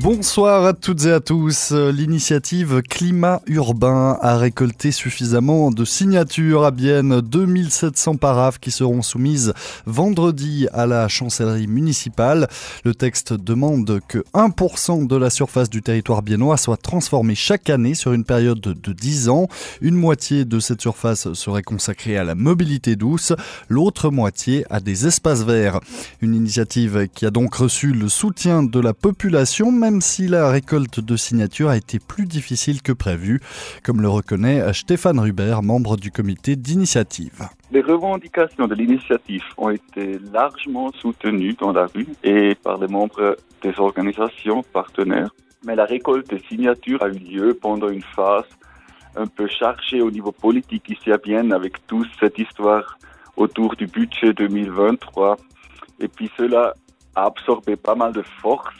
Bonsoir à toutes et à tous. L'initiative Climat Urbain a récolté suffisamment de signatures à Bienne, 2700 paraphes qui seront soumises vendredi à la chancellerie municipale. Le texte demande que 1% de la surface du territoire biennois soit transformée chaque année sur une période de 10 ans. Une moitié de cette surface serait consacrée à la mobilité douce, l'autre moitié à des espaces verts. Une initiative qui a donc reçu le soutien de la population, même si la récolte de signatures a été plus difficile que prévu, comme le reconnaît Stéphane Rubert, membre du comité d'initiative. Les revendications de l'initiative ont été largement soutenues dans la rue et par les membres des organisations partenaires. Mais la récolte des signatures a eu lieu pendant une phase un peu chargée au niveau politique ici à Vienne avec toute cette histoire autour du budget 2023. Et puis cela a absorbé pas mal de force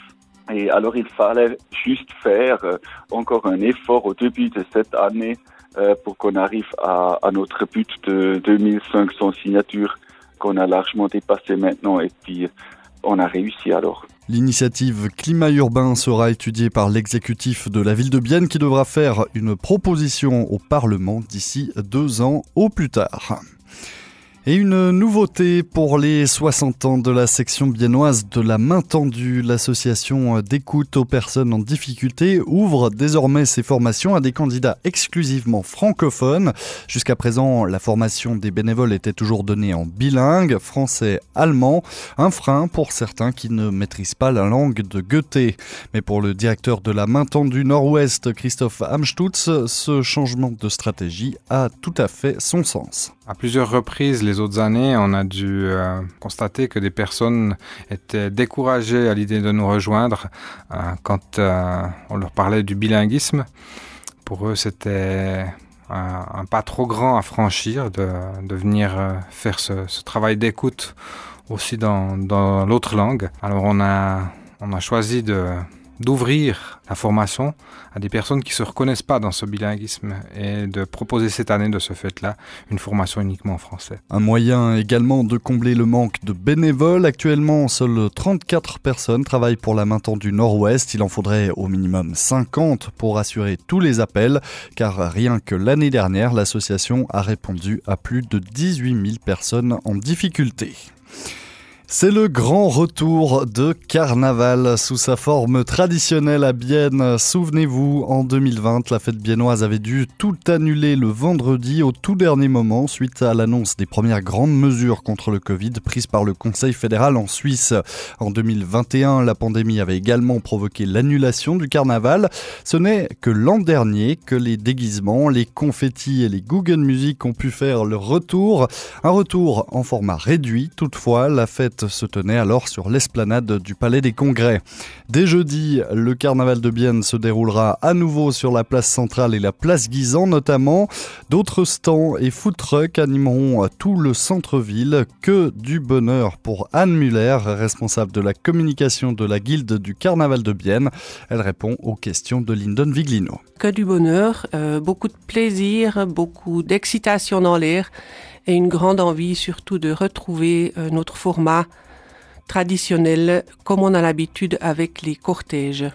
et alors il fallait juste faire euh, encore un effort au début de cette année euh, pour qu'on arrive à, à, notre but de 2500 signatures qu'on a largement dépassé maintenant et puis on a réussi alors. L'initiative Climat urbain sera étudiée par l'exécutif de la ville de Bienne qui devra faire une proposition au Parlement d'ici deux ans au plus tard. Et une nouveauté pour les 60 ans de la section biennoise de la main tendue. L'association d'écoute aux personnes en difficulté ouvre désormais ses formations à des candidats exclusivement francophones. Jusqu'à présent, la formation des bénévoles était toujours donnée en bilingue, français-allemand, un frein pour certains qui ne maîtrisent pas la langue de Goethe. Mais pour le directeur de la main tendue Nord-Ouest, Christophe Amstutz, ce changement de stratégie a tout à fait son sens. À plusieurs reprises, les autres années, on a dû euh, constater que des personnes étaient découragées à l'idée de nous rejoindre euh, quand euh, on leur parlait du bilinguisme. Pour eux, c'était un, pas trop grand à franchir de, de venir faire ce, ce travail d'écoute aussi dans, dans l'autre langue. Alors on a, on a choisi de d'ouvrir la formation à des personnes qui se reconnaissent pas dans ce bilinguisme et de proposer cette année de ce fait-là une formation uniquement en français. Un moyen également de combler le manque de bénévoles. Actuellement, seules 34 personnes travaillent pour la main tendue Nord-Ouest. Il en faudrait au minimum 50 pour assurer tous les appels, car rien que l'année dernière, l'association a répondu à plus de 18 000 personnes en difficulté. C'est le grand retour de Carnaval sous sa forme traditionnelle à Bienne. Souvenez-vous, en 2020, la fête biennoise avait dû tout annuler le vendredi au tout dernier moment suite à l'annonce des premières grandes mesures contre le Covid prises par le Conseil fédéral en Suisse. En 2021, la pandémie avait également provoqué l'annulation du carnaval. Ce n'est que l'an dernier que les déguisements, les confettis et les Google Music ont pu faire leur retour. Un retour en format réduit toutefois, la fête se tenait alors sur l'esplanade du Palais des Congrès. Dès jeudi, le carnaval de Bienne se déroulera à nouveau sur la place centrale et la place Guisan notamment. D'autres stands et food trucks animeront tout le centre-ville. Que du bonheur pour Anne Muller, responsable de la communication de la Guilde du carnaval de Bienne. Elle répond aux questions de Lyndon Viglino. Que du bonheur, euh, beaucoup de plaisir, beaucoup d'excitation dans l'air et une grande envie surtout de retrouver euh, notre format traditionnel comme on a l'habitude avec les cortèges.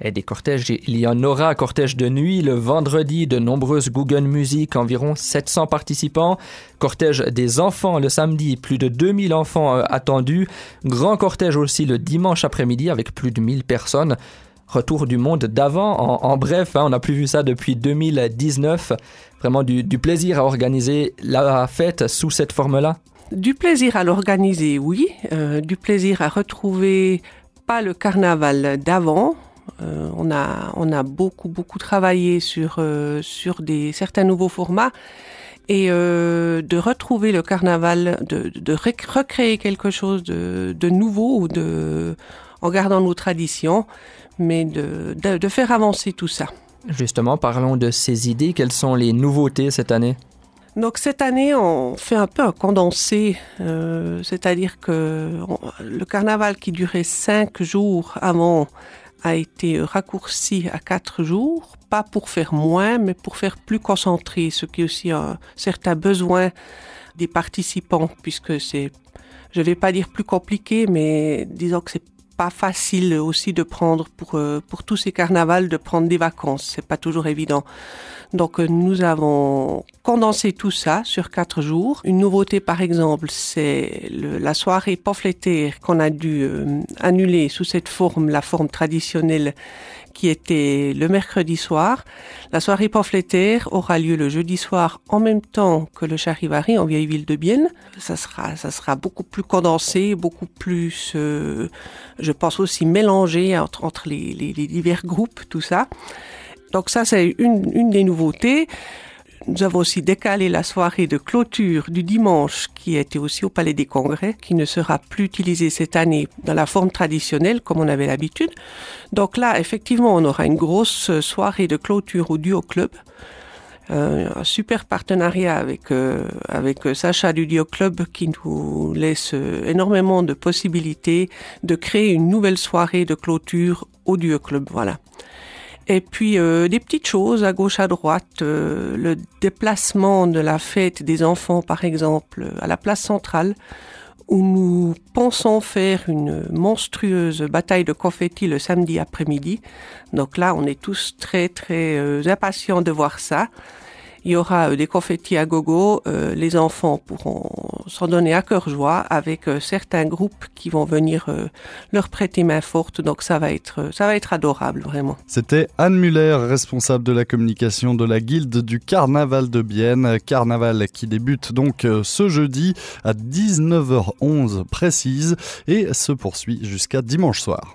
Et des cortèges, il y en aura cortège de nuit le vendredi, de nombreuses Google Music, environ 700 participants. Cortège des enfants le samedi, plus de 2000 enfants euh, attendus. Grand cortège aussi le dimanche après-midi avec plus de 1000 personnes. Retour du monde d'avant, en, bref, hein, on n'a plus vu ça depuis 2019. Vraiment du, plaisir à organiser la fête sous cette forme-là Du plaisir à l'organiser, oui. Euh, du plaisir à retrouver pas le carnaval d'avant, Euh, on, a, on a beaucoup beaucoup travaillé sur, euh, sur des, certains nouveaux formats et de retrouver le carnaval, de, de recréer quelque chose de, de nouveau ou de, en gardant nos traditions, mais de, de, de faire avancer tout ça. Justement, parlons de ces idées. Quelles sont les nouveautés cette année? Donc cette année, on fait un peu un condensé, euh, c'est-à-dire que on, le carnaval qui durait cinq jours avant a été raccourci à quatre jours, pas pour faire moins, mais pour faire plus concentré, ce qui est aussi un certain besoin des participants, puisque c'est je vais pas dire plus compliqué, mais disons que c'est pas facile aussi de prendre pour euh, pour tous ces carnavals de prendre des vacances. C'est pas toujours évident. Donc euh, nous avons condensé tout ça sur quatre jours. Une nouveauté par exemple, c'est la soirée pamphlétaire qu'on a dû euh, annuler sous cette forme, la forme traditionnelle qui était le mercredi soir. La soirée pamphlétaire aura lieu le jeudi soir en même temps que le charivari en vieille ville de Bienne. Ça sera, ça sera beaucoup plus condensé, beaucoup plus, euh, je pense aussi mélangé entre, les, les, les divers groupes, tout ça. Donc ça, c'est une, une des nouveautés. Nous avons aussi décalé la soirée de clôture du dimanche qui était aussi au Palais des Congrès, qui ne sera plus utilisée cette année dans la forme traditionnelle comme on avait l'habitude. Donc là, effectivement, on aura une grosse soirée de clôture au Duo Club. Euh, un super partenariat avec euh, avec Sacha du Duo Club qui nous laisse énormément de possibilités de créer une nouvelle soirée de clôture au Duo Club. Voilà. Et puis euh, des petites choses à gauche à droite, euh, le déplacement de la fête des enfants par exemple à la place centrale où nous pensons faire une monstrueuse bataille de confettis le samedi après-midi. Donc là, on est tous très très euh, impatients de voir ça. Il y aura euh, des confettis à gogo. Euh, les enfants pourront s'en donner à cœur joie avec euh, certains groupes qui vont venir leur prêter main forte. Donc ça va être, ça va être adorable vraiment. C'était Anne Muller, responsable de la communication de la Guilde du Carnaval de Bienne. Carnaval qui débute donc ce jeudi à 19h11 précise et se poursuit jusqu'à dimanche soir.